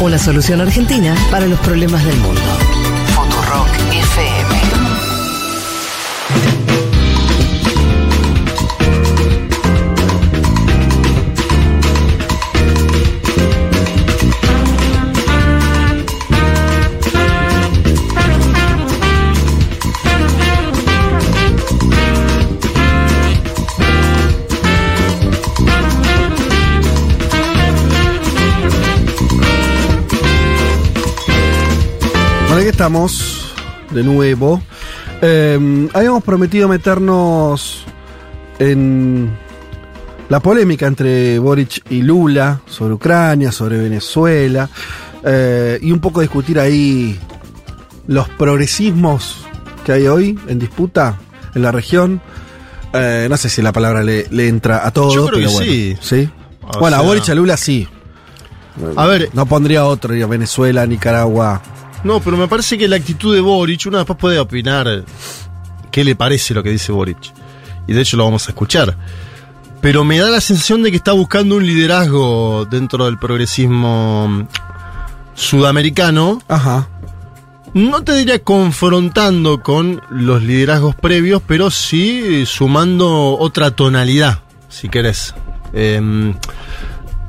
Una solución argentina para los problemas del mundo. Futurock FM. Estamos de nuevo. Eh, habíamos prometido meternos en la polémica entre Boric y Lula sobre Ucrania, sobre Venezuela, eh, y un poco discutir ahí los progresismos que hay hoy en disputa en la región. Eh, no sé si la palabra le, le entra a todos. Yo creo pero que bueno, sí. ¿Sí? Bueno, a Boric y a Lula sí. A ver, No pondría otro, ni a Venezuela, Nicaragua. No, pero me parece que la actitud de Boric, uno después puede opinar qué le parece lo que dice Boric. Y de hecho lo vamos a escuchar. Pero me da la sensación de que está buscando un liderazgo dentro del progresismo sudamericano. Ajá. No te diría confrontando con los liderazgos previos, pero sí sumando otra tonalidad, si querés. Em,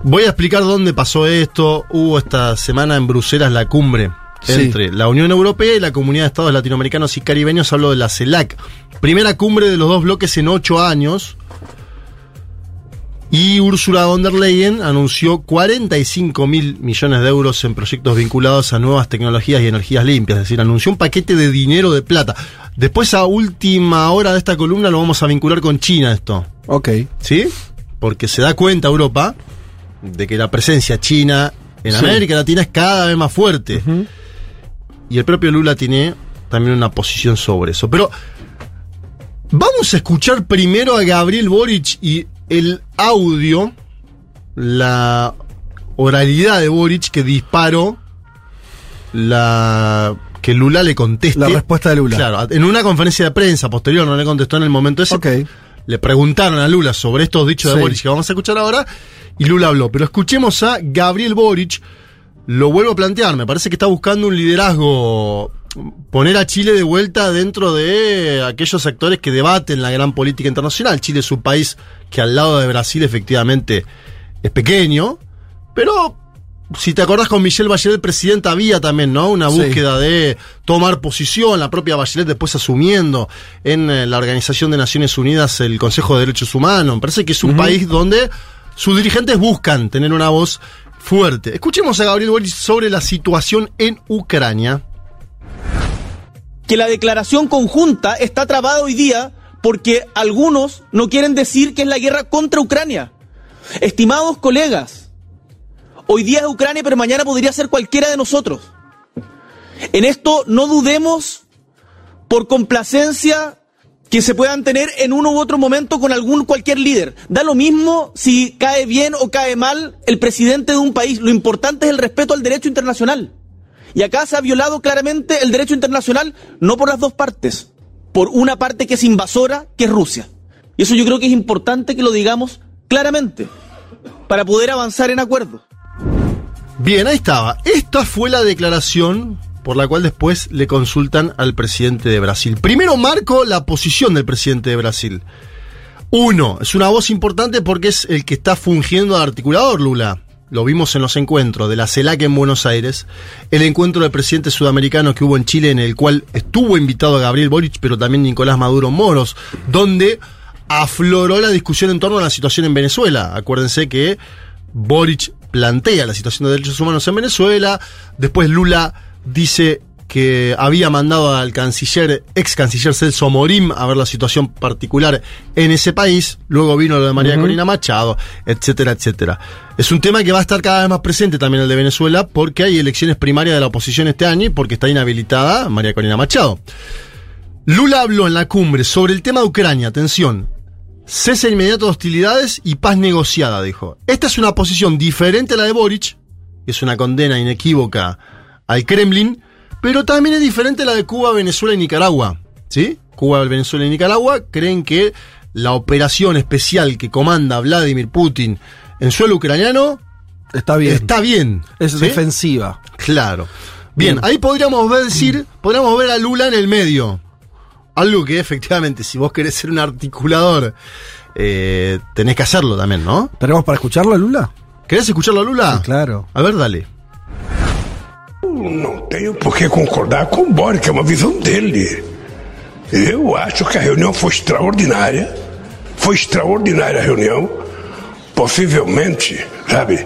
voy a explicar dónde pasó esto. Hubo esta semana en Bruselas la cumbre Sí. entre la Unión Europea y la Comunidad de Estados Latinoamericanos y Caribeños. Hablo de la CELAC. Primera cumbre de los dos bloques en ocho años. Y Ursula von der Leyen anunció 45 mil millones de euros en proyectos vinculados a nuevas tecnologías y energías limpias. Es decir, anunció un paquete de dinero de plata. Después, a última hora de esta columna, lo vamos a vincular con China esto. Ok. ¿Sí? Porque se da cuenta Europa de que la presencia china en Sí. América Latina es cada vez más fuerte. Y el propio Lula tiene también una posición sobre eso. Pero vamos a escuchar primero a Gabriel Boric y el audio, la oralidad de Boric que disparó la que Lula le conteste. La respuesta de Lula. Claro, en una conferencia de prensa posterior, no le contestó en el momento ese. Ok. Le preguntaron a Lula sobre estos dichos Sí. de Boric que vamos a escuchar ahora y Lula habló. Pero escuchemos a Gabriel Boric. Lo vuelvo a plantear, me parece que está buscando un liderazgo, poner a Chile de vuelta dentro de aquellos actores que debaten la gran política internacional. Chile es un país que al lado de Brasil efectivamente es pequeño, pero si te acordás con Michelle Bachelet, presidenta, había también, ¿no? Una Sí. búsqueda de tomar posición, la propia Bachelet después asumiendo en eh, la Organización de Naciones Unidas el Consejo de Derechos Humanos. Me parece que es un país donde sus dirigentes buscan tener una voz fuerte. Escuchemos a Gabriel Boric sobre la situación en Ucrania. que la declaración conjunta está trabada hoy día porque algunos no quieren decir que es la guerra contra Ucrania. Estimados colegas, hoy día es Ucrania, pero mañana podría ser cualquiera de nosotros. En esto no dudemos por complacencia que se puedan tener en uno u otro momento con algún cualquier líder. Da lo mismo si cae bien o cae mal el presidente de un país. Lo importante es el respeto al derecho internacional. Y acá se ha violado claramente el derecho internacional, no por las dos partes, por una parte que es invasora, que es Rusia. Y eso yo creo que es importante que lo digamos claramente, para poder avanzar en acuerdo. Bien, ahí estaba. Esta fue la declaración por la cual después le consultan al presidente de Brasil. Primero marco la posición del presidente de Brasil. Uno, es una voz importante porque es el que está fungiendo de articulador, Lula. Lo vimos en los encuentros de la CELAC en Buenos Aires, el encuentro del presidente sudamericano que hubo en Chile, en el cual estuvo invitado a Gabriel Boric, pero también Nicolás Maduro Moros, donde afloró la discusión en torno a la situación en Venezuela. Acuérdense que Boric plantea la situación de derechos humanos en Venezuela, después Lula dice que había mandado al canciller, ex canciller Celso Morim a ver la situación particular en ese país, luego vino lo de María Corina Machado, etcétera, etcétera. Es un tema que va a estar cada vez más presente también el de Venezuela porque hay elecciones primarias de la oposición este año y porque está inhabilitada María Corina Machado. Lula habló en la cumbre sobre el tema de Ucrania, atención, cese inmediato de hostilidades y paz negociada, dijo. Esta es una posición diferente a la de Boric, que es una condena inequívoca al Kremlin, pero también es diferente a la de Cuba, Venezuela y Nicaragua. ¿Sí? Cuba, Venezuela y Nicaragua creen que la operación especial que comanda Vladimir Putin en suelo ucraniano Está bien. está bien. es ¿sí? defensiva. Claro. Bien, Bien. ahí podríamos ver, decir, podríamos ver a Lula en el medio. Algo que efectivamente, si vos querés ser un articulador, eh, tenés que hacerlo también, ¿no? ¿Tenemos para escucharlo, Lula? ¿Querés escucharlo a Lula? Sí, claro. A ver, dale. Não tenho por que concordar com o Boric, é uma visão dele. Eu acho que a reunião foi extraordinária. Foi extraordinária a reunião. Possivelmente, sabe,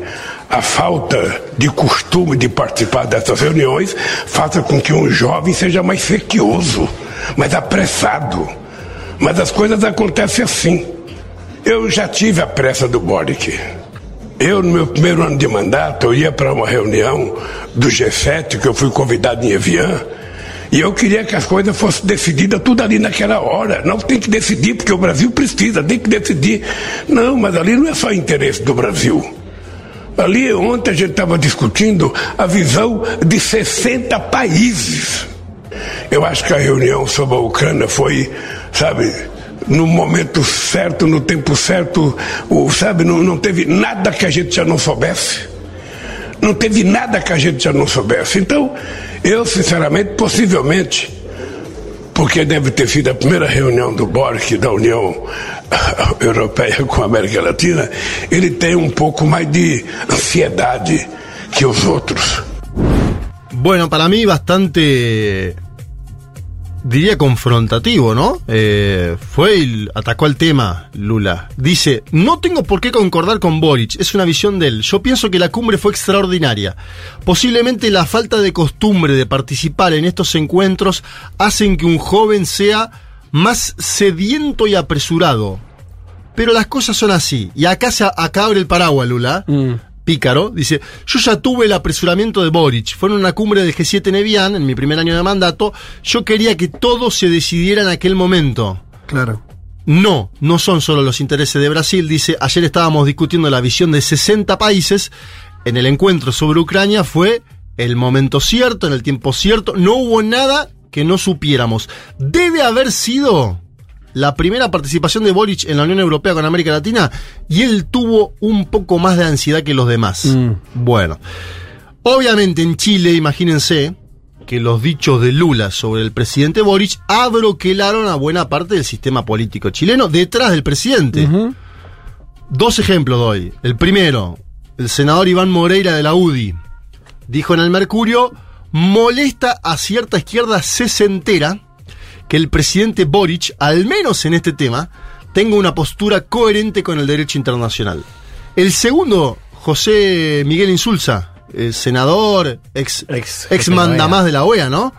a falta de costume de participar dessas reuniões faça com que um jovem seja mais sequioso, mais apressado. Mas as coisas acontecem assim. Eu já tive a pressa do Boric. Eu, no meu primeiro ano de mandato, eu ia para uma reunião do G7, que eu fui convidado em Evian, e eu queria que as coisas fossem decididas tudo ali naquela hora. Não tem que decidir, porque o Brasil precisa, tem que decidir. Não, mas ali não é só interesse do Brasil. Ali, ontem a gente estava discutindo a visão de 60 países. Eu acho que a reunião sobre a Ucrânia foi, sabe, no momento certo, no tempo certo, o, sabe, não, não teve nada que a gente já não soubesse. Não teve nada que a gente já não soubesse. Então, eu, sinceramente, possivelmente, porque deve ter sido a primeira reunião do BORC da União Europeia com a América Latina, ele tem um pouco mais de ansiedade que os outros. Bueno, para mí bastante, diría confrontativo, ¿no? Eh, fue y atacó al tema, Lula. Dice, no tengo por qué concordar con Boric, es una visión de él. Yo pienso que la cumbre fue extraordinaria. Posiblemente la falta de costumbre de participar en estos encuentros hacen que un joven sea más sediento y apresurado. Pero las cosas son así. Y acá, se, acá abre el paraguas, Lula. Pícaro, dice, yo ya tuve el apresuramiento de Boric, fue en una cumbre del G7 en Evian, en mi primer año de mandato, yo quería que todo se decidiera en aquel momento. Claro. No, no son solo los intereses de Brasil, dice, ayer estábamos discutiendo la visión de 60 países, en el encuentro sobre Ucrania fue el momento cierto, en el tiempo cierto, no hubo nada que no supiéramos. Debe haber sido la primera participación de Boric en la Unión Europea con América Latina y él tuvo un poco más de ansiedad que los demás. Mm. Bueno, obviamente en Chile, imagínense que los dichos de Lula sobre el presidente Boric abroquelaron a buena parte del sistema político chileno detrás del presidente. Dos ejemplos doy. El primero, el senador Iván Moreira de la UDI dijo en el Mercurio, molesta a cierta izquierda sesentera que el presidente Boric, al menos en este tema, tenga una postura coherente con el derecho internacional. El segundo, José Miguel Insulza, el senador, ex, Ex ex, mandamás de la OEA, ¿no?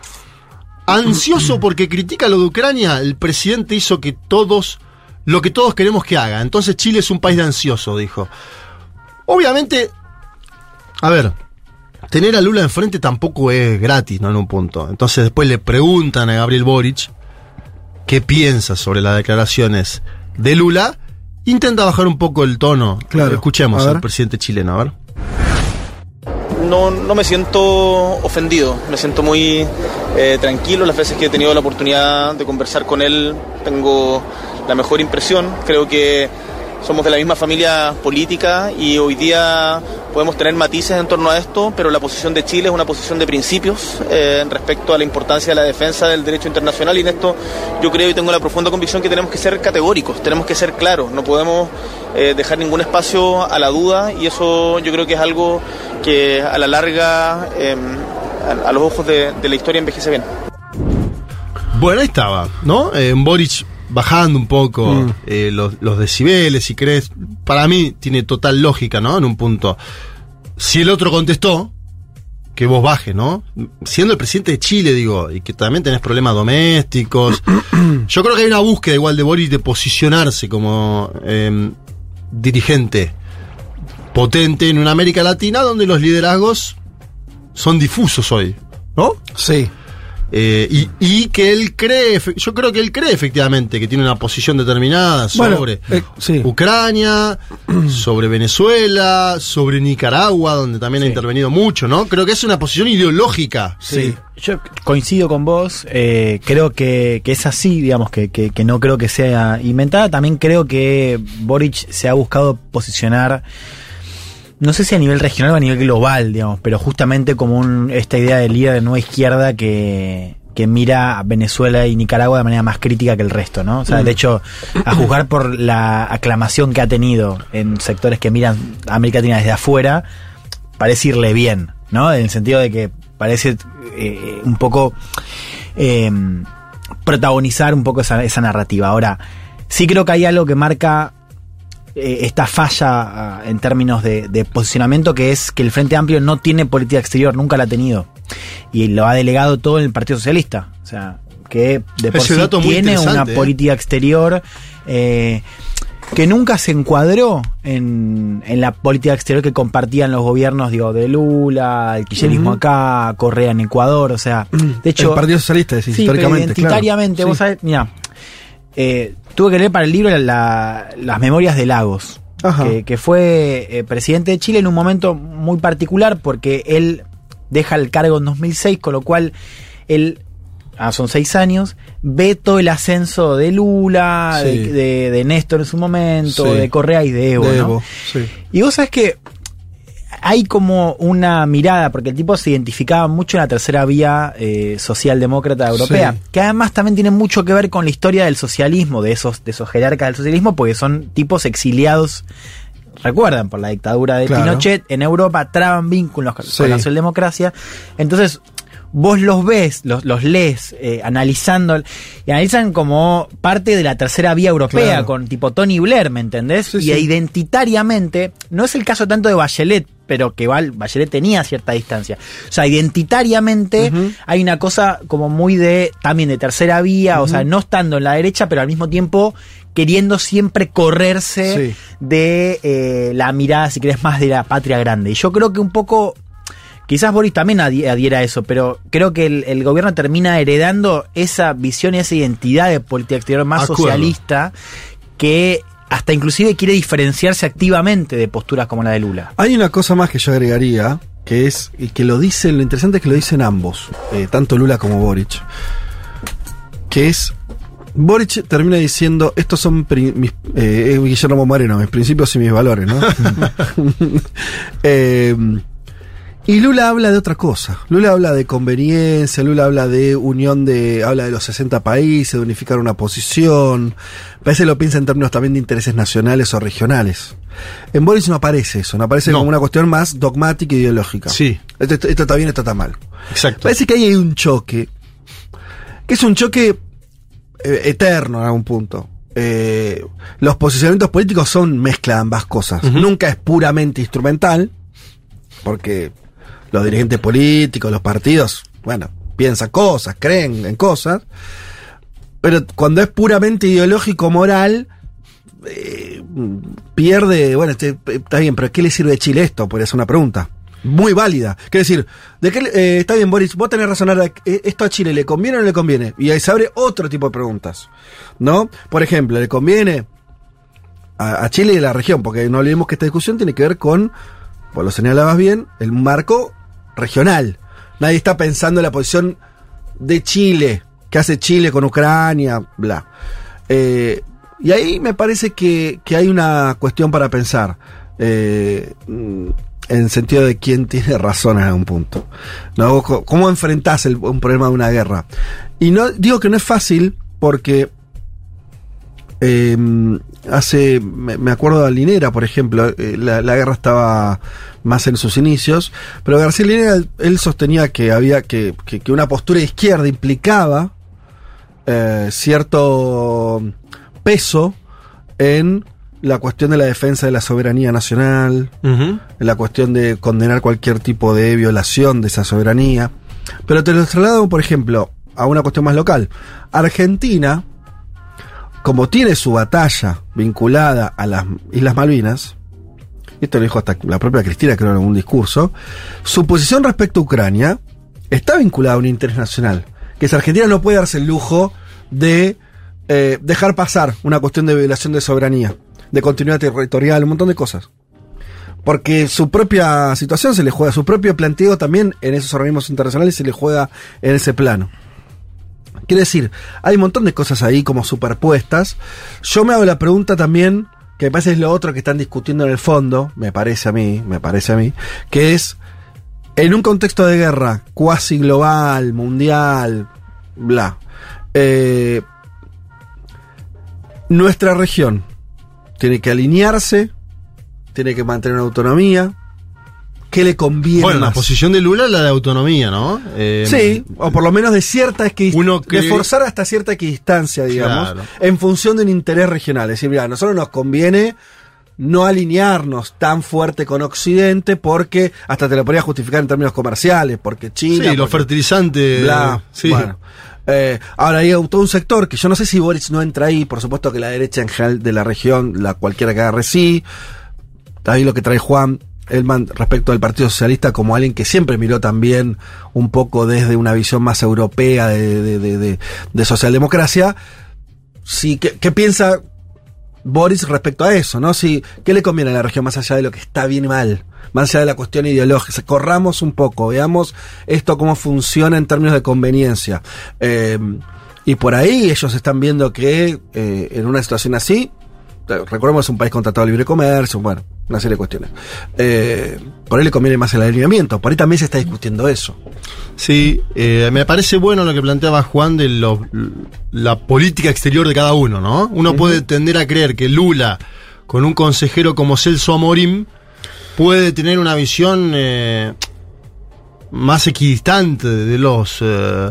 Ansioso porque critica lo de Ucrania, el presidente hizo que todos, lo que todos queremos que haga. Entonces Chile es un país de ansioso, dijo. Obviamente, a ver, tener a Lula enfrente tampoco es gratis, ¿no? En un punto. Entonces después le preguntan a Gabriel Boric qué piensa sobre las declaraciones de Lula. Intenta bajar un poco el tono. Claro. Escuchemos al presidente chileno, a ver. No, no me siento ofendido, me siento muy eh, tranquilo. Las veces que he tenido la oportunidad de conversar con él, tengo la mejor impresión. Creo que somos de la misma familia política y hoy día podemos tener matices en torno a esto, pero la posición de Chile es una posición de principios eh, respecto a la importancia de la defensa del derecho internacional y en esto yo creo y tengo la profunda convicción que tenemos que ser categóricos, tenemos que ser claros, no podemos eh, dejar ningún espacio a la duda y eso yo creo que es algo que a la larga, eh, a, los ojos de, de la historia envejece bien. Bueno, ahí estaba, ¿no? Eh, Boric bajando un poco eh, los, los decibeles, si crees. Para mí tiene total lógica, ¿no? En un punto. Si el otro contestó, que vos bajes, ¿no? Siendo el presidente de Chile, digo, y que también tenés problemas domésticos. Yo creo que hay una búsqueda igual de Boris de posicionarse como eh, dirigente potente en una América Latina donde los liderazgos son difusos hoy, ¿no? Sí. Eh, y, y que él cree, yo creo que él cree efectivamente que tiene una posición determinada Bueno, sobre eh, sí. Ucrania, sobre Venezuela, sobre Nicaragua, donde también ha intervenido mucho, ¿no? Creo que es una posición ideológica. Sí. Yo coincido con vos, eh, creo que, que es así, digamos, que, que, que no creo que sea inventada. También creo que Boric se ha buscado posicionar no sé si a nivel regional o a nivel global, digamos, pero justamente como un, esta idea de líder de nueva izquierda que, que mira a Venezuela y Nicaragua de manera más crítica que el resto, ¿no? O sea, de hecho, a juzgar por la aclamación que ha tenido en sectores que miran a América Latina desde afuera, parece irle bien, ¿no? En el sentido de que parece eh, un poco eh, protagonizar un poco esa, esa narrativa. Ahora, sí creo que hay algo que marca eh, esta falla ah, en términos de, de posicionamiento, que es que el Frente Amplio no tiene política exterior, nunca la ha tenido. Y lo ha delegado todo en el Partido Socialista. O sea, que de por sí tiene una ¿eh? política exterior eh, que nunca se encuadró en, en la política exterior que compartían los gobiernos, digo, de Lula, el kirchnerismo acá, Correa en Ecuador, o sea, de hecho... el Partido Socialista, decís, Sí, históricamente. identitariamente, claro. vos Sí. sabés, mira, eh, tuve que leer para el libro la- las memorias de Lagos, que, que fue eh, presidente de Chile en un momento muy particular porque él deja el cargo en 2006, con lo cual él, ah, son seis años, ve todo el ascenso de Lula, Sí. de, de- de Néstor en su momento, Sí. de Correa y de Evo. De ¿no? Evo, sí. Y vos sabés que hay como una mirada, porque el tipo se identificaba mucho en la tercera vía eh, socialdemócrata europea, Sí. que además también tiene mucho que ver con la historia del socialismo, de esos, de esos jerarcas del socialismo, porque son tipos exiliados, recuerdan, por la dictadura de Claro. Pinochet, en Europa traban vínculos Sí. con la socialdemocracia. Entonces, vos los ves, los, los lees, eh, analizando, y analizan como parte de la tercera vía europea, Claro. con tipo Tony Blair, ¿me entendés? Sí, y sí. identitariamente, no es el caso tanto de Bachelet, pero que Bachelet tenía cierta distancia. O sea, identitariamente hay una cosa como muy de, también de tercera vía, o sea, no estando en la derecha, pero al mismo tiempo queriendo siempre correrse Sí. de eh, la mirada, si querés, más de la patria grande. Y yo creo que un poco Quizás Boris también adhiera a eso, pero creo que el, el gobierno termina heredando esa visión y esa identidad de política exterior más Acuerdo. socialista que hasta inclusive quiere diferenciarse activamente de posturas como la de Lula. Hay una cosa más que yo agregaría, que es, y que lo dicen, lo interesante es que lo dicen ambos, eh, tanto Lula como Boric, que es, Boric termina diciendo, estos son mis, eh, Guillermo Moreno, mis principios y mis valores, ¿no? Eh, y Lula habla de otra cosa. Lula habla de conveniencia, Lula habla de unión de, habla de los 60 países, de unificar una posición. Parece que lo piensa en términos también de intereses nacionales o regionales. En Boris no aparece eso, no aparece No. como una cuestión más dogmática e ideológica. Sí. Esto, esto- esto está bien, esto está mal. Exacto. Parece que ahí hay un choque, que es un choque eh, eterno en algún punto. Eh, los posicionamientos políticos son mezcla de ambas cosas. Nunca es puramente instrumental, porque los dirigentes políticos, los partidos, bueno, piensan cosas, creen en cosas, pero cuando es puramente ideológico, moral, eh, pierde, bueno, este, está bien, pero ¿qué le sirve a Chile esto? Podría ser una pregunta. Muy válida. Quiero decir, ¿de qué eh, está bien, Boris, vos tenés razón eh, ¿esto a Chile le conviene o no le conviene? Y ahí se abre otro tipo de preguntas. ¿No? Por ejemplo, ¿le conviene a, a Chile y a la región? Porque no olvidemos que esta discusión tiene que ver con, pues lo señalabas bien, el marco regional. Nadie está pensando en la posición de Chile, que hace Chile con Ucrania, bla. Eh, y ahí me parece que, que hay una cuestión para pensar. eh, en sentido de quién tiene razón en algún punto. ¿no? ¿Cómo enfrentás el- un problema de una guerra? Y no digo que no es fácil porque eh, hace, me, acuerdo de Linera, por ejemplo, eh, la, la guerra estaba más en sus inicios, pero García Linera, él, sostenía que había que, que, que una postura izquierda implicaba eh, cierto peso en la cuestión de la defensa de la soberanía nacional, en la cuestión de condenar cualquier tipo de violación de esa soberanía. Pero te lo traslado, por ejemplo, a una cuestión más local. Argentina, como tiene su batalla vinculada a las Islas Malvinas, esto lo dijo hasta la propia Cristina, creo, en algún discurso, su posición respecto a Ucrania está vinculada a un interés nacional. Que si Argentina no puede darse el lujo de eh, dejar pasar una cuestión de violación de soberanía, de continuidad territorial, un montón de cosas. Porque su propia situación se le juega, su propio planteo también en esos organismos internacionales se le juega en ese plano. Quiere decir, hay un montón de cosas ahí como superpuestas. Yo me hago la pregunta también que me parece es lo otro que están discutiendo en el fondo, me parece a mí, me parece a mí, que es en un contexto de guerra cuasi global, mundial, bla, eh, nuestra región tiene que alinearse, tiene que mantener autonomía. ¿Qué le conviene Bueno, la posición de Lula es la de autonomía, ¿no? Eh, Sí, o por lo menos de cierta equidistancia, Uno cree- de forzar hasta cierta equidistancia, digamos, Claro. en función de un interés regional. Es decir, mira, a nosotros nos conviene no alinearnos tan fuerte con Occidente porque hasta te lo podría justificar en términos comerciales, porque China... Sí, los fertilizantes. Bla, sí. bueno. Eh, ahora hay todo un sector que yo no sé si Boric no entra ahí, por supuesto que la derecha en general de la región, la cualquiera que agarre sí. Ahí lo que trae Juan Elman respecto al Partido Socialista como alguien que siempre miró también un poco desde una visión más europea de, de, de- de- de socialdemocracia. Sí, ¿qué, piensa Boris respecto a eso? ¿no? Si, ¿Qué le conviene a la región más allá de lo que está bien y mal? Más allá de la cuestión ideológica. Corramos un poco, veamos esto cómo funciona en términos de conveniencia. Eh, y por ahí ellos están viendo que eh, en una situación así, recordemos es un país con tratado de libre comercio, bueno, una serie de cuestiones. Eh, por ahí le conviene más el alineamiento, por ahí también se está discutiendo eso. Sí, eh, me parece bueno lo que planteaba Juan de lo- la política exterior de cada uno, ¿no? Uno puede tender a creer que Lula, con un consejero como Celso Amorim, puede tener una visión eh, más equidistante de los eh,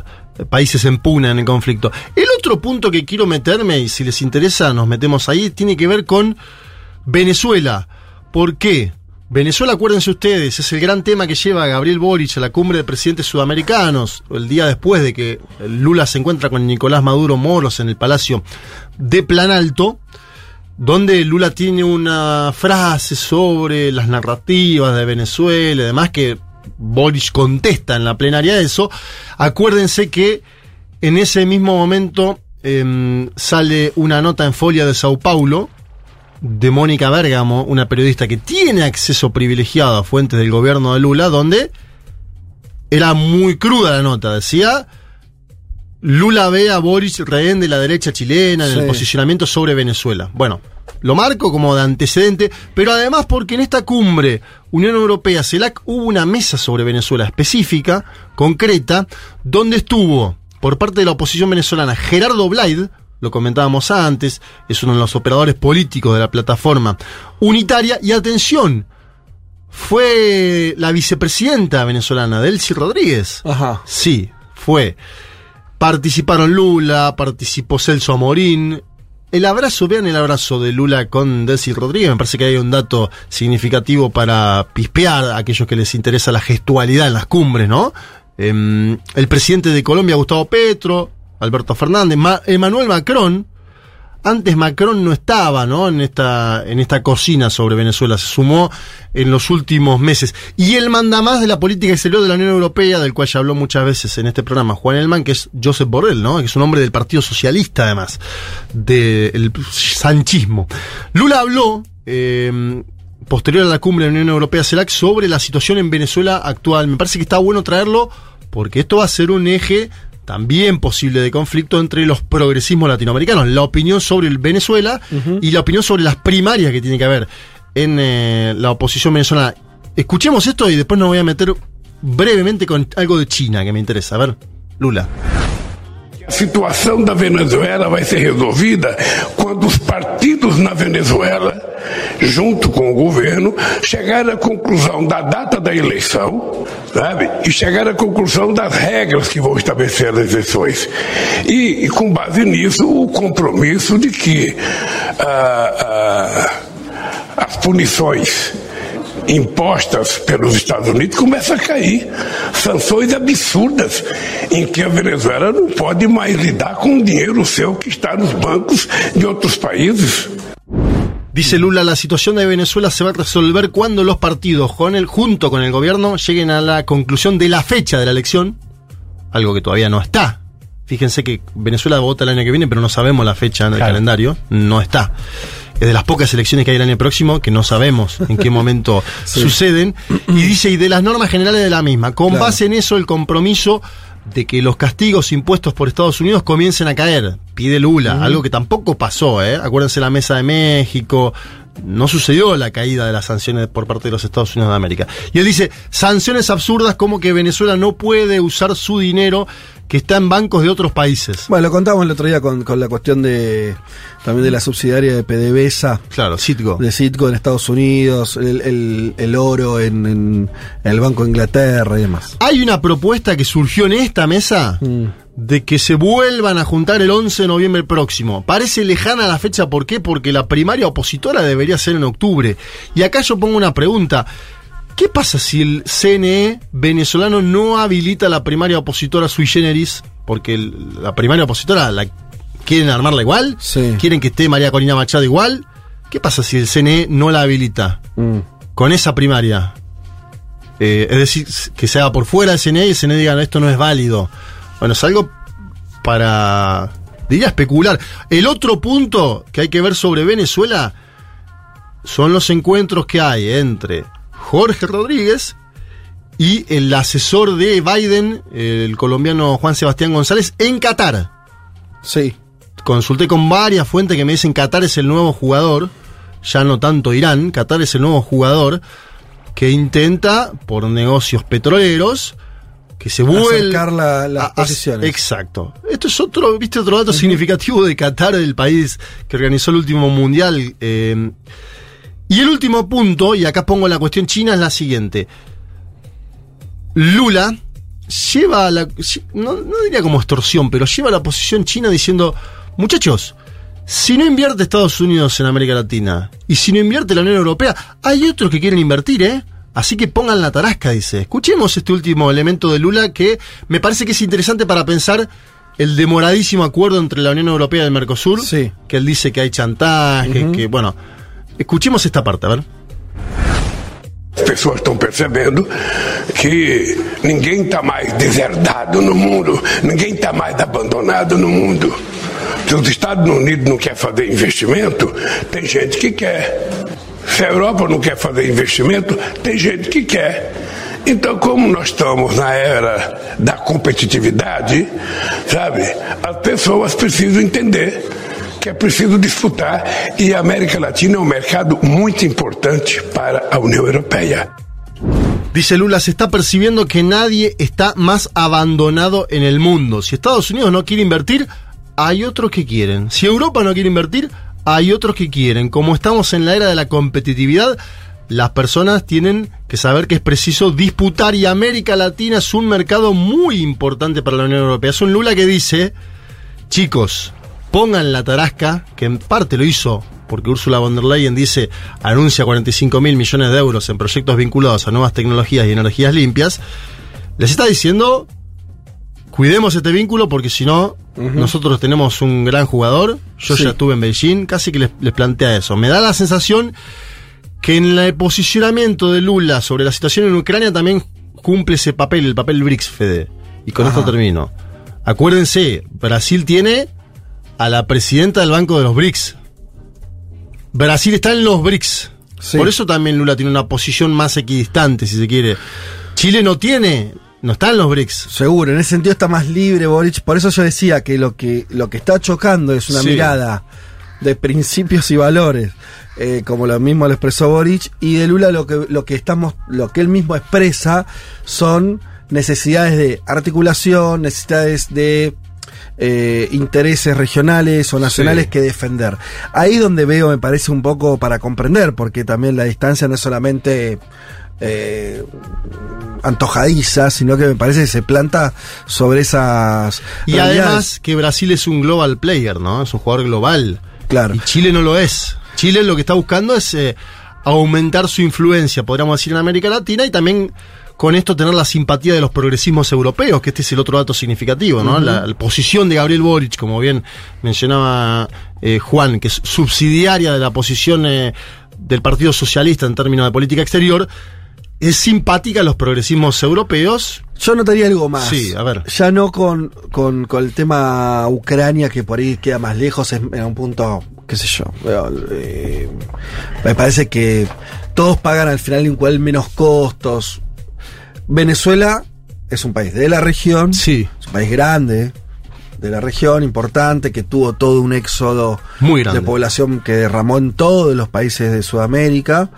países en el conflicto. El otro punto que quiero meterme, y si les interesa nos metemos ahí, tiene que ver con Venezuela. ¿Por qué? Venezuela, acuérdense ustedes, es el gran tema que lleva a Gabriel Boric a la cumbre de presidentes sudamericanos, el día después de que Lula se encuentra con Nicolás Maduro Moros en el Palacio de Plan Alto, donde Lula tiene una frase sobre las narrativas de Venezuela y demás que Boric contesta en la plenaria de eso. Acuérdense que en ese mismo momento em, sale una nota en Folia de Sao Paulo de Mónica Bergamo, una periodista que tiene acceso privilegiado a fuentes del gobierno de Lula, donde era muy cruda la nota. Decía, Lula ve a Boris rehén de la derecha chilena en Sí. el posicionamiento sobre Venezuela. Bueno, lo marco como de antecedente, pero además porque en esta cumbre Unión Europea, CELAC, hubo una mesa sobre Venezuela específica, concreta, donde estuvo por parte de la oposición venezolana Gerardo Blaid, lo comentábamos antes, es uno de los operadores políticos de la plataforma unitaria, y atención, fue la vicepresidenta venezolana, Delcy Rodríguez. Ajá. Sí, fue. Participaron Lula, participó Celso Amorín. El abrazo, vean el abrazo de Lula con Delcy Rodríguez. Me parece que hay un dato significativo para pispear a aquellos que les interesa la gestualidad en las cumbres, ¿no? Em, el presidente de Colombia, Gustavo Petro, Alberto Fernández, Ma- Emmanuel Macron. Antes Macron no estaba, ¿no? En esta, en esta cocina sobre Venezuela. Se sumó en los últimos meses. Y el mandamás de la política exterior de la Unión Europea, del cual ya habló muchas veces en este programa, Juan Elman, que es Josep Borrell, ¿no? Que es un hombre del Partido Socialista, además, del sanchismo. Lula habló, eh, posterior a la cumbre de la Unión Europea, CELAC, sobre la situación en Venezuela actual. Me parece que está bueno traerlo porque esto va a ser un eje también posible de conflicto entre los progresismos latinoamericanos. La opinión sobre el Venezuela y la opinión sobre las primarias que tiene que haber en eh, la oposición venezolana. Escuchemos esto y después nos voy a meter brevemente con algo de China que me interesa. A ver, Lula. Situação da Venezuela vai ser resolvida quando os partidos na Venezuela, junto com o governo, chegarem à conclusão da data da eleição, sabe? E chegar à conclusão das regras que vão estabelecer as eleições. E, e com base nisso, o compromisso de que ah, ah, as punições impostas pelos Estados Unidos começam a cair. Sanções absurdas em que a Venezuela não pode mais lidar com o dinheiro seu que está nos bancos de outros países. Dice Lula, la situación de Venezuela se va a resolver cuando los partidos, con el, junto con el gobierno, lleguen a la conclusión de la fecha de la elección, algo que todavía no está. Fíjense que Venezuela vota el año que viene, pero no sabemos la fecha en el Claro. calendario, no está. Es de las pocas elecciones que hay el año próximo que no sabemos en qué momento suceden. Y dice, y de las normas generales de la misma. Con Claro. base en eso, el compromiso de que los castigos impuestos por Estados Unidos comiencen a caer. Pide Lula, algo que tampoco pasó, ¿eh? Acuérdense la mesa de México. No sucedió la caída de las sanciones por parte de los Estados Unidos de América. Y él dice, sanciones absurdas como que Venezuela no puede usar su dinero que está en bancos de otros países. Bueno, lo contamos el otro día con, con la cuestión de también de la subsidiaria de PDVSA. Claro, Citgo. De Citgo en Estados Unidos, el, el- el oro en, en el Banco de Inglaterra y demás. Hay una propuesta que surgió en esta mesa Mm. De que se vuelvan a juntar el 11 de noviembre próximo. Parece lejana la fecha, ¿por qué? Porque la primaria opositora debería ser en octubre. Y acá yo pongo una pregunta. ¿Qué pasa si el CNE venezolano no habilita la primaria opositora sui generis? Porque el- la primaria opositora la quieren armarla igual, Sí. quieren que esté María Corina Machado igual. ¿Qué pasa si el CNE no la habilita? Mm. con esa primaria. Eh, es decir, que se haga por fuera del CNE y el CNE diga, "No, esto no es válido. Bueno, es algo para, diría, especular. El otro punto que hay que ver sobre Venezuela son los encuentros que hay entre Jorge Rodríguez y el asesor de Biden, el colombiano Juan Sebastián González, en Qatar. Sí. Consulté con varias fuentes que me dicen Qatar es el nuevo jugador, ya no tanto Irán, Qatar es el nuevo jugador que intenta, por negocios petroleros, que se vuelva la- las a- posiciones. Exacto. Esto es otro, viste, otro dato significativo de Qatar, el país que organizó el último mundial. eh, y el último punto, y acá pongo la cuestión china, es la siguiente. Lula lleva la. No, no diría como extorsión, pero lleva la posición china diciendo: Muchachos, si no invierte Estados Unidos en América Latina y si no invierte la Unión Europea, hay otros que quieren invertir, ¿eh? Así que pongan la tarasca, dice. Escuchemos este último elemento de Lula que me parece que es interesante para pensar el demoradísimo acuerdo entre la Unión Europea y el Mercosur. Sí. Que él dice que hay chantaje, que, bueno. Escuchemos esta parte, a ver. As pessoas estão percebendo que ninguém está mais deserdado no mundo, ninguém está mais abandonado no mundo. Se os Estados Unidos não quer fazer investimento, tem gente que quer. Se a Europa não quer fazer investimento, tem gente que quer. Então, como nós estamos na era da competitividade, sabe, as pessoas precisam entender que é preciso disputar e a América Latina é um mercado muito importante para a União Europeia. Dice Lula, se está percibiendo que nadie está más abandonado en el mundo. Si Estados Unidos no quiere invertir, hay otros que quieren. Si Europa no quiere invertir, hay otros que quieren. Como estamos en la era de la competitividad, las personas tienen que saber que es preciso disputar y América Latina es un mercado muy importante para la Unión Europea. Es un Lula que dice, chicos, pongan la tarasca, que en parte lo hizo porque Ursula von der Leyen dice, anuncia 45 mil millones de euros en proyectos vinculados a nuevas tecnologías y energías limpias, les está diciendo, cuidemos este vínculo porque si no, nosotros tenemos un gran jugador, yo Sí. ya estuve en Beijing, casi que les, les plantea eso. Me da la sensación que en el posicionamiento de Lula sobre la situación en Ucrania también cumple ese papel, el papel BRICS, Fede. Y con Ajá. esto termino. Acuérdense, Brasil tiene a la presidenta del Banco de los BRICS. Brasil está en los BRICS. Sí. Por eso también Lula tiene una posición más equidistante, si se quiere. Chile no tiene, no está en los BRICS. Seguro, en ese sentido está más libre Boric. Por eso yo decía que lo que, lo que está chocando es una Sí. mirada de principios y valores, eh, como lo mismo lo expresó Boric, y de Lula lo que, lo que estamos, lo que él mismo expresa son necesidades de articulación, necesidades de eh, intereses regionales o nacionales Sí. que defender. Ahí donde veo, me parece un poco para comprender, porque también la distancia no es solamente eh, antojadiza, sino que me parece que se planta sobre esas Y realidades. además que Brasil es un global player, ¿no? Es un jugador global. Claro. Y Chile no lo es. Chile lo que está buscando es eh, aumentar su influencia, podríamos decir, en América Latina y también con esto tener la simpatía de los progresismos europeos, que este es el otro dato significativo, ¿no? la, la posición de Gabriel Boric, como bien mencionaba eh, Juan, que es subsidiaria de la posición eh, del Partido Socialista en términos de política exterior, es simpática a los progresismos europeos. Yo notaría algo más. Sí, a ver. Ya no con, con, con el tema Ucrania, que por ahí queda más lejos, es en un punto, qué sé yo. eh, me parece que todos pagan al final igual menos costos. Venezuela es un país de la región, Sí, es un país grande de la región, importante, que tuvo todo un éxodo Muy grande. de población que derramó en todos los países de Sudamérica.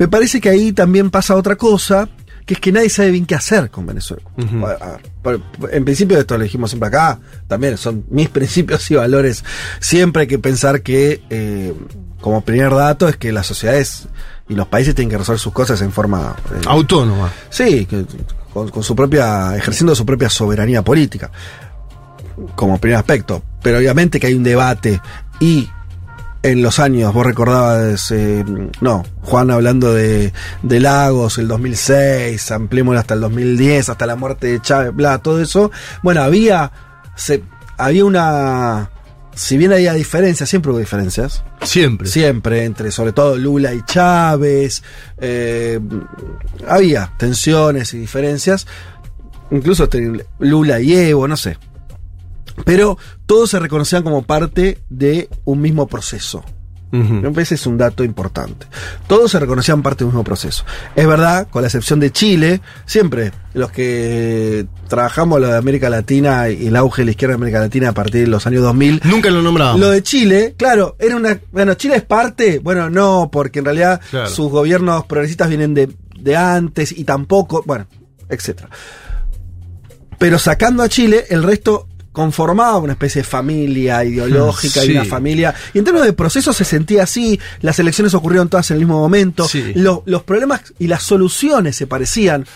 Me parece que ahí también pasa otra cosa, que es que nadie sabe bien qué hacer con Venezuela. En principio, esto lo dijimos siempre acá, también son mis principios y valores. Siempre hay que pensar que, eh, como primer dato, es que las sociedades y los países tienen que resolver sus cosas en forma... eh, autónoma. Sí, que- con, con su propia, ejerciendo su propia soberanía política, como primer aspecto. Pero obviamente que hay un debate y en los años, vos recordabas, eh, no, Juan hablando de, de Lagos, el 2006, ampliémoslo hasta el 2010, hasta la muerte de Chávez, bla, todo eso. Bueno, había, se, había una, si bien había diferencias, siempre hubo diferencias, Siempre. Siempre, entre sobre todo Lula y Chávez. eh, había tensiones y diferencias. Incluso entre Lula y Evo, no sé. Pero todos se reconocían como parte de un mismo proceso. Ujú. Me parece es un dato importante. Todos se reconocían parte de un mismo proceso. Es verdad, con la excepción de Chile, siempre los que trabajamos lo de América Latina y el auge de la izquierda de América Latina a partir de los años 2000, Nunca lo nombrábamos. lo de Chile, claro, era una. Bueno, Chile es parte. Bueno, no, porque en realidad Claro. sus gobiernos progresistas vienen de, de antes y tampoco. Bueno, etcétera. Pero sacando a Chile, el resto conformaba una especie de familia ideológica y una familia. Y en términos de proceso se sentía así. Las elecciones ocurrieron todas en el mismo momento. Sí. Los problemas y las soluciones se parecían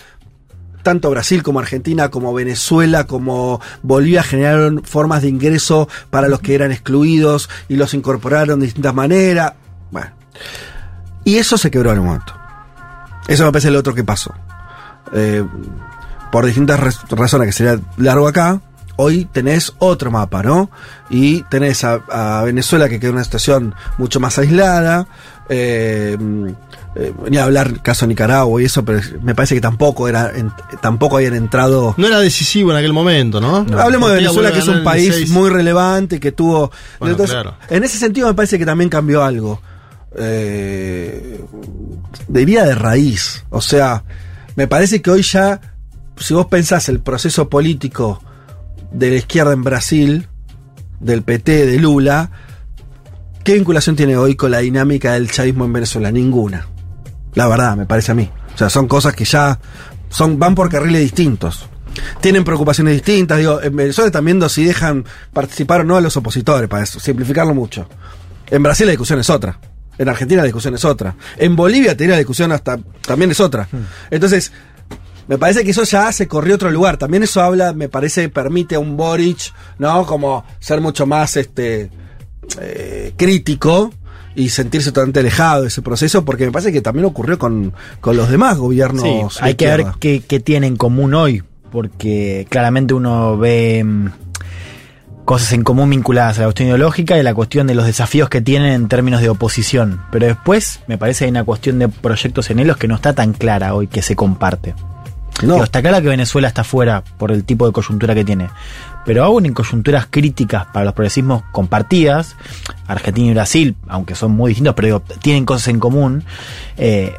tanto Brasil como Argentina, como Venezuela, como Bolivia generaron formas de ingreso para los que eran excluidos y los incorporaron de distintas maneras. Bueno. Y eso se quebró en un momento. Eso me parece lo otro que pasó. Eh, por distintas raz- razones que sería largo acá, hoy tenés otro mapa, ¿no? Y tenés a, a Venezuela que queda en una situación mucho más aislada. Eh, eh, ni hablar caso Nicaragua y eso, pero me parece que tampoco era en- tampoco habían entrado. No era decisivo en aquel momento, ¿no? Hablemos de Venezuela, que a es un país 16. muy relevante, que tuvo. Bueno, Entonces, claro. En ese sentido, me parece que también cambió algo. Eh, diría de raíz. O sea, me parece que hoy ya, si vos pensás el proceso político de la izquierda en Brasil, del PT, de Lula, ¿qué vinculación tiene hoy con la dinámica del chavismo en Venezuela? Ninguna. La verdad, me parece a mí. O sea, son cosas que ya son, van por carriles distintos. Tienen preocupaciones distintas. Digo, en Venezuela están viendo si dejan participar o no a los opositores, para eso, simplificarlo mucho. En Brasil la discusión es otra. En Argentina la discusión es otra. En Bolivia tenía la discusión hasta también es otra. Entonces, me parece que eso ya se corrió a otro lugar. También eso habla, me parece, permite a un Boric, ¿no? Como ser mucho más este eh, crítico y sentirse totalmente alejado de ese proceso, porque me parece que también ocurrió con, con los demás gobiernos. Sí, hay que ver qué, qué tiene en común hoy, porque claramente uno ve mm, cosas en común vinculadas a la cuestión ideológica y a la cuestión de los desafíos que tienen en términos de oposición. Pero después me parece que hay una cuestión de proyectos en ellos que no está tan clara hoy que se comparte. No. Digo, está claro que Venezuela está fuera por el tipo de coyuntura que tiene. Pero aún en coyunturas críticas para los progresismos compartidas, Argentina y Brasil, aunque son muy distintos, pero digo, tienen cosas en común, eh,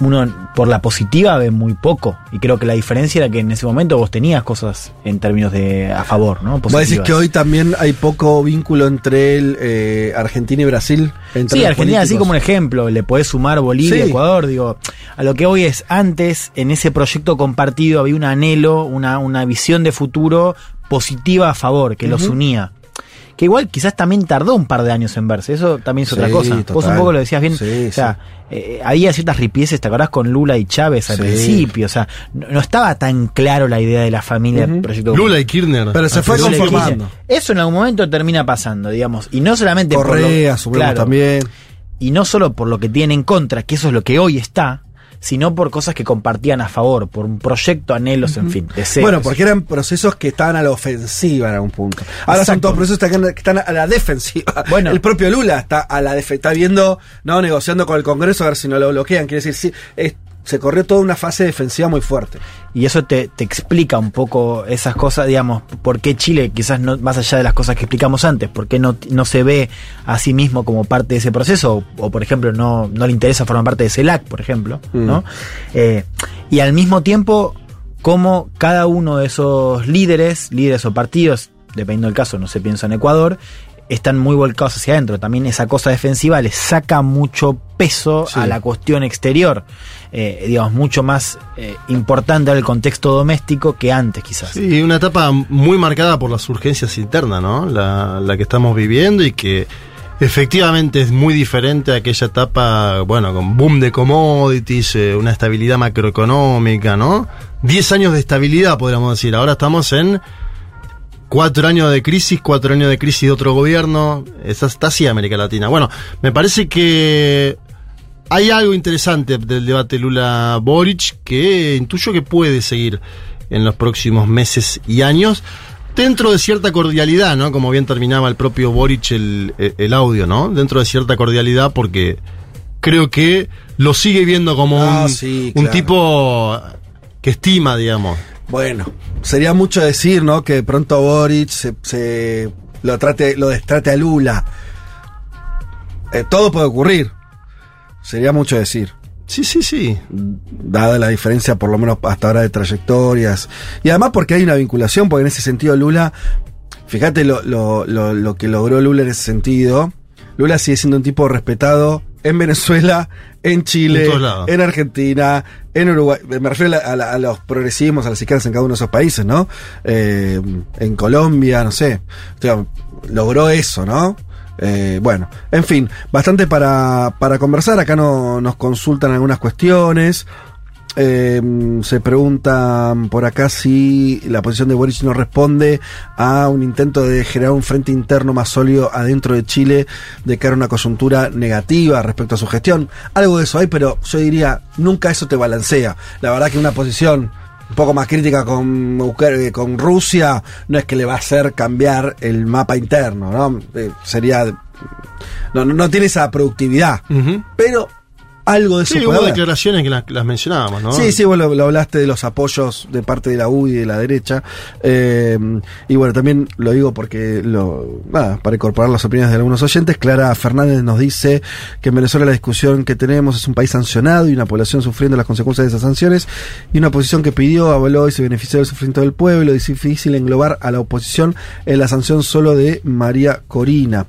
uno por la positiva ve muy poco. Y creo que la diferencia era que en ese momento vos tenías cosas en términos de a favor, ¿no? Vos decís Positivas. que hoy también hay poco vínculo entre el, eh, Argentina y Brasil. entre Sí, Argentina así políticos? como un ejemplo, le podés sumar Bolivia, Sí. Ecuador, digo, a lo que hoy es antes, en ese proyecto compartido había un anhelo, una, una visión de futuro positiva a favor, que los unía. Que igual quizás también tardó un par de años en verse, eso también es otra Sí, cosa. Vos un poco lo decías bien, Sí, o sea, eh, había ciertas ripieces, ¿te acordás con Lula y Chávez al Sí. principio? O sea, no, no estaba tan claro la idea de la familia del proyecto. Lula y Kirchner. Pero se fue Lula y conformando. Eso en algún momento termina pasando, digamos, y no solamente por lo- Correa, suponemos claro, también. y no solo por lo que tienen en contra, que eso es lo que hoy está, sino por cosas que compartían a favor, por un proyecto, anhelos, en fin, deseos. Bueno, porque eran procesos que estaban a la ofensiva en algún punto. Ahora son todos procesos que están, a la defensiva. Bueno. el propio Lula está a la está viendo, no, negociando con el Congreso a ver si no lo bloquean. Quiere decir, sí, es- se corrió toda una fase defensiva muy fuerte. Y eso te, te explica un poco esas cosas, digamos, por qué Chile, quizás no, más allá de las cosas que explicamos antes, por qué no, no se ve a sí mismo como parte de ese proceso, o, o, por ejemplo, no, no le interesa formar parte de CELAC, por ejemplo, Mm. ¿no? Eh, y al mismo tiempo, cómo cada uno de esos líderes, líderes o partidos, dependiendo del caso, no se piensa en Ecuador, están muy volcados hacia adentro. También esa cosa defensiva les saca mucho peso Sí. a la cuestión exterior, eh, digamos, mucho más eh, importante al contexto doméstico que antes quizás. Sí, una etapa muy marcada por las urgencias internas, ¿no? La, la que estamos viviendo y que efectivamente es muy diferente a aquella etapa, bueno, con boom de commodities, eh, una estabilidad macroeconómica, ¿no? Diez años de estabilidad, podríamos decir. Ahora estamos en cuatro años de crisis, cuatro años de crisis de otro gobierno. Está, está así América Latina. Bueno, me parece que hay algo interesante del debate Lula-Boric que intuyo que puede seguir en los próximos meses y años. Dentro de cierta cordialidad, ¿no? Como bien terminaba el propio Boric el, el- el audio, ¿no? Dentro de cierta cordialidad porque creo que lo sigue viendo como Ah, un, sí, un claro. tipo que estima, digamos. Bueno, sería mucho decir, ¿no? Que pronto Boric se, se- lo trate, lo destrate a Lula. Eh, todo puede ocurrir. Sería mucho decir. Sí, sí, sí. Dada la diferencia, por lo menos hasta ahora, de trayectorias. Y además porque hay una vinculación, porque en ese sentido Lula, fíjate lo, lo, lo, lo que logró Lula en ese sentido. Lula sigue siendo un tipo respetado en Venezuela, en Chile, En Argentina, en Uruguay. Me refiero a, la- a los progresismos, a las izquierdas en cada uno de esos países, ¿no? Eh, en Colombia, no sé. O sea, logró eso, ¿no? Eh, bueno, en fin, bastante para, para conversar. Acá no, nos consultan algunas cuestiones. Eh, se preguntan por acá si la posición de Boric no responde a un intento de generar un frente interno más sólido adentro de Chile de cara a una coyuntura negativa respecto a su gestión. Algo de eso hay, pero yo diría, nunca eso te balancea. La verdad que una posición un poco más crítica con, Ucr- con Rusia no es que le va a hacer cambiar el mapa interno, ¿no? Eh, sería... No, no, no tiene esa productividad. Pero algo de eso Sí, hubo declaraciones que las, las mencionábamos, ¿no? Sí, sí, vos lo, lo hablaste de los apoyos de parte de la U y de la derecha. Eh, y bueno, también lo digo porque, lo, nada, para incorporar las opiniones de algunos oyentes, Clara Fernández nos dice que en Venezuela la discusión que tenemos es un país sancionado y una población sufriendo las consecuencias de esas sanciones y una oposición que pidió, avaló y se benefició del sufrimiento del pueblo. Es difícil englobar a la oposición en la sanción solo de María Corina.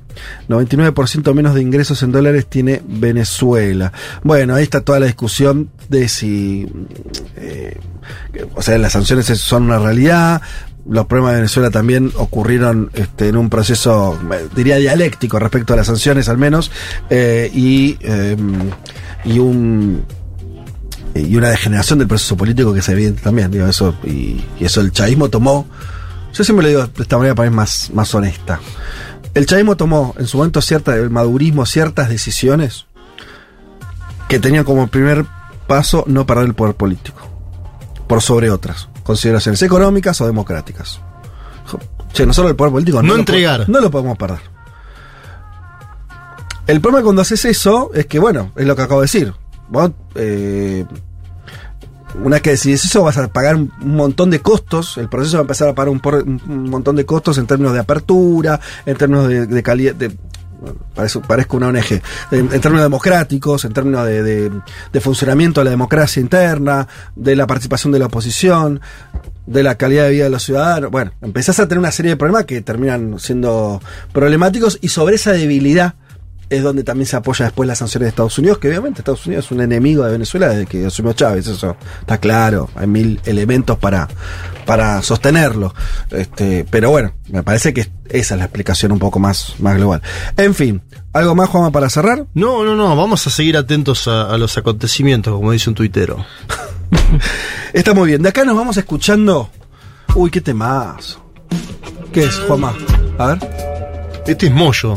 99% menos de ingresos en dólares tiene Venezuela. Bueno, ahí está toda la discusión de si, eh, o sea, las sanciones es- son una realidad. Los problemas de Venezuela también ocurrieron este, en un proceso, eh, diría, dialéctico respecto a las sanciones al menos, eh, y, y un y una degeneración del proceso político que es evidente también, digo, eso, y, y eso el chavismo tomó, yo siempre lo digo de esta manera para mí más, más honesta. El chavismo tomó en su momento cierta, el madurismo, ciertas decisiones que tenían como primer paso no perder el poder político, por sobre otras, consideraciones económicas o democráticas. Che, nosotros el poder político No lo entregar. no lo podemos perder. El problema cuando haces eso es que, bueno, es lo que acabo de decir. Vos, eh, una vez que decides eso, vas a pagar un, montón de costos. El proceso va a empezar a pagar un, por- un- un montón de costos en términos de apertura, en términos de, de calidad. De, parece- parezco una ONG. En, términos democráticos, en términos de- de funcionamiento de la democracia interna, de la participación de la oposición, de la calidad de vida de los ciudadanos. Bueno, empezás a tener una serie de problemas que terminan siendo problemáticos y sobre esa debilidad es donde también se apoya después las sanciones de Estados Unidos, que obviamente Estados Unidos es un enemigo de Venezuela desde que asumió Chávez, eso está claro, hay mil elementos para, para sostenerlo. Este, pero bueno, me parece que esa es la explicación un poco más, más global. En fin, ¿algo más, Juanma, para cerrar? No, no, no, vamos a seguir atentos a, a los acontecimientos, como dice un tuitero. Está muy bien, de acá nos vamos escuchando. Uy, qué temazo. ¿Qué es, Juanma? A ver. Este es Moyo.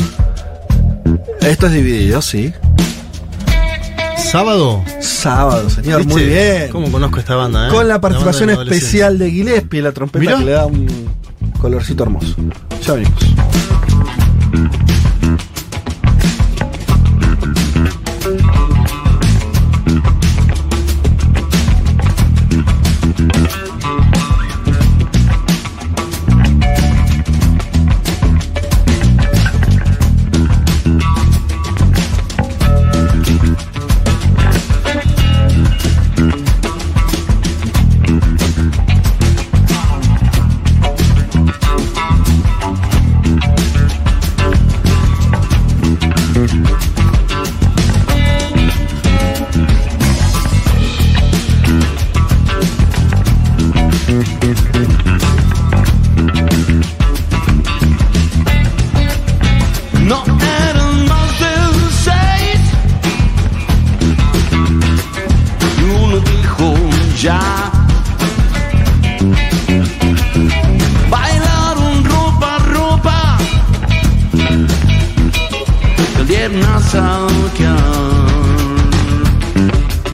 Esto es dividido, sí. ¿Sábado? Sábado, señor, ¿Viste? muy bien. ¿Cómo conozco esta banda, eh? Con la participación de especial de Gillespie, la trompeta Mirá. que le da un colorcito hermoso. Ya venimos.